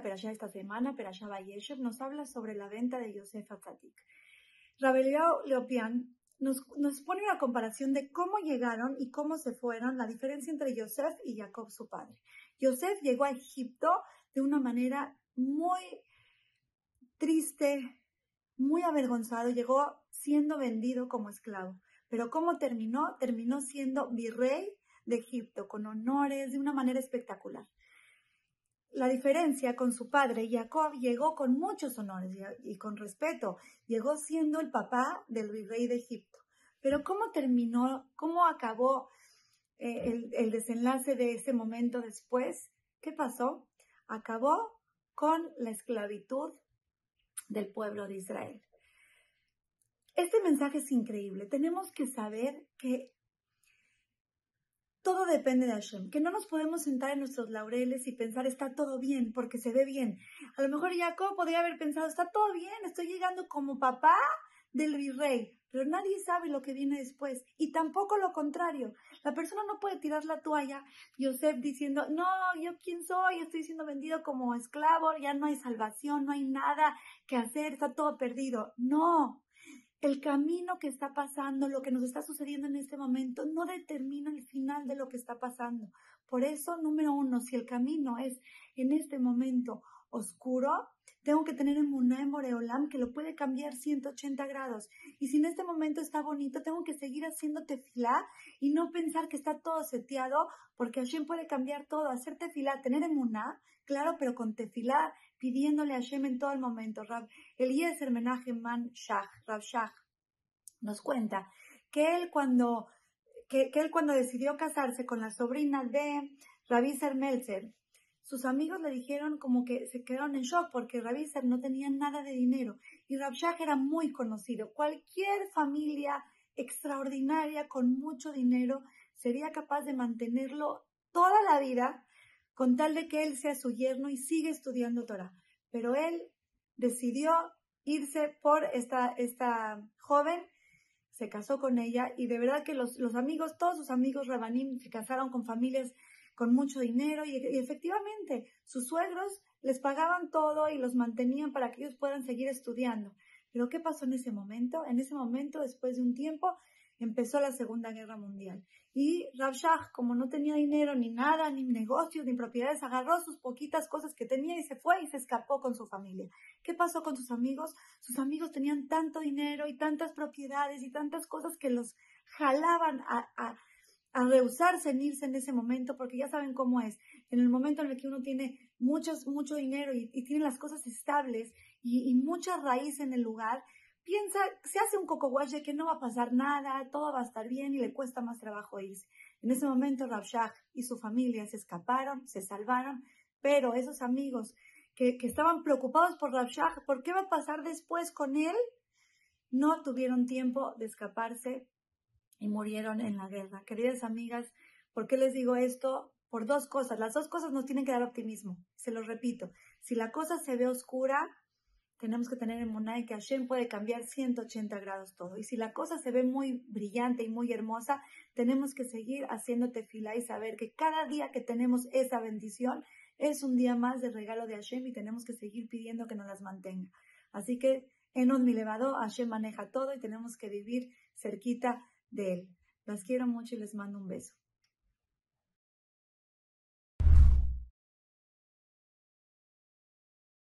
la perashá esta semana, Perashá Bayeshev, nos habla sobre la venta de Yosef Atzadik. Rabelio Leopian nos, nos, pone una comparación de cómo llegaron y cómo se fueron, la diferencia entre Yosef y Jacob, su padre. Yosef llegó a Egipto de una manera muy triste, muy avergonzado, llegó siendo vendido como esclavo. Pero ¿cómo terminó? Terminó siendo virrey de Egipto, con honores, de una manera espectacular. La diferencia con su padre, Jacob, llegó con muchos honores y, con respeto, llegó siendo el papá del virrey de Egipto. Pero ¿cómo terminó, cómo acabó eh, el, el desenlace de ese momento después? ¿Qué pasó? Acabó con la esclavitud del pueblo de Israel. Este mensaje es increíble. Tenemos que saber que todo depende de Hashem, que no nos podemos sentar en nuestros laureles y pensar está todo bien porque se ve bien. A lo mejor Jacob podría haber pensado está todo bien, estoy llegando como papá del virrey, pero nadie sabe lo que viene después y tampoco lo contrario. La persona no puede tirar la toalla, Yosef diciendo, no, yo quién soy, estoy siendo vendido como esclavo, ya no hay salvación, no hay nada que hacer, está todo perdido. No, el camino que está pasando, lo que nos está sucediendo en este momento, no determina el final de lo que está pasando. Por eso, número uno, si el camino es en este momento oscuro, tengo que tener en en Boreolam que lo puede cambiar 180 grados. Y si en este momento está bonito, tengo que seguir haciendo tefilá y no pensar que está todo seteado, porque Hashem puede cambiar todo. Hacer tefilá, tener emuná, claro, pero con tefilá, pidiéndole a Hashem en todo el momento. Rab Eliezer Menachem Man Shach, Rab Shach, nos cuenta que él cuando, que, él cuando decidió casarse con la sobrina de Rabbi Melzer, sus amigos le dijeron como que se quedaron en shock porque Rabiser no tenía nada de dinero y Rabshah era muy conocido. Cualquier familia extraordinaria con mucho dinero sería capaz de mantenerlo toda la vida con tal de que él sea su yerno y siga estudiando Torah. Pero él decidió irse por esta, esta joven, se casó con ella y de verdad que los, los amigos, todos sus amigos Rabanim se casaron con familias con mucho dinero y, efectivamente sus suegros les pagaban todo y los mantenían para que ellos puedan seguir estudiando. Pero ¿qué pasó en ese momento? En ese momento, después de un tiempo, empezó la Segunda Guerra Mundial. Y Shah, como no tenía dinero, ni nada, ni negocios, ni propiedades, agarró sus poquitas cosas que tenía y se fue y se escapó con su familia. ¿Qué pasó con sus amigos? Sus amigos tenían tanto dinero y tantas propiedades y tantas cosas que los jalaban a rehusarse en irse en ese momento, porque ya saben cómo es. En el momento en el que uno tiene muchos, mucho dinero y, tiene las cosas estables y, mucha raíz en el lugar, piensa, se hace un coco de que no va a pasar nada, todo va a estar bien y le cuesta más trabajo irse. En ese momento Rabshah y su familia se escaparon, se salvaron, pero esos amigos que, que estaban preocupados por Rabshah, por qué va a pasar después con él, no tuvieron tiempo de escaparse y murieron en la guerra. Queridas amigas, ¿por qué les digo esto? Por dos cosas. Las dos cosas nos tienen que dar optimismo. Se lo repito. Si la cosa se ve oscura, tenemos que tener en Munay que Hashem puede cambiar 180 grados todo. Y si la cosa se ve muy brillante y muy hermosa, tenemos que seguir haciendo tefila y saber que cada día que tenemos esa bendición es un día más de regalo de Hashem y tenemos que seguir pidiendo que nos las mantenga. Así que en mi levado, Hashem maneja todo y tenemos que vivir cerquita de él. Las quiero mucho y les mando un beso.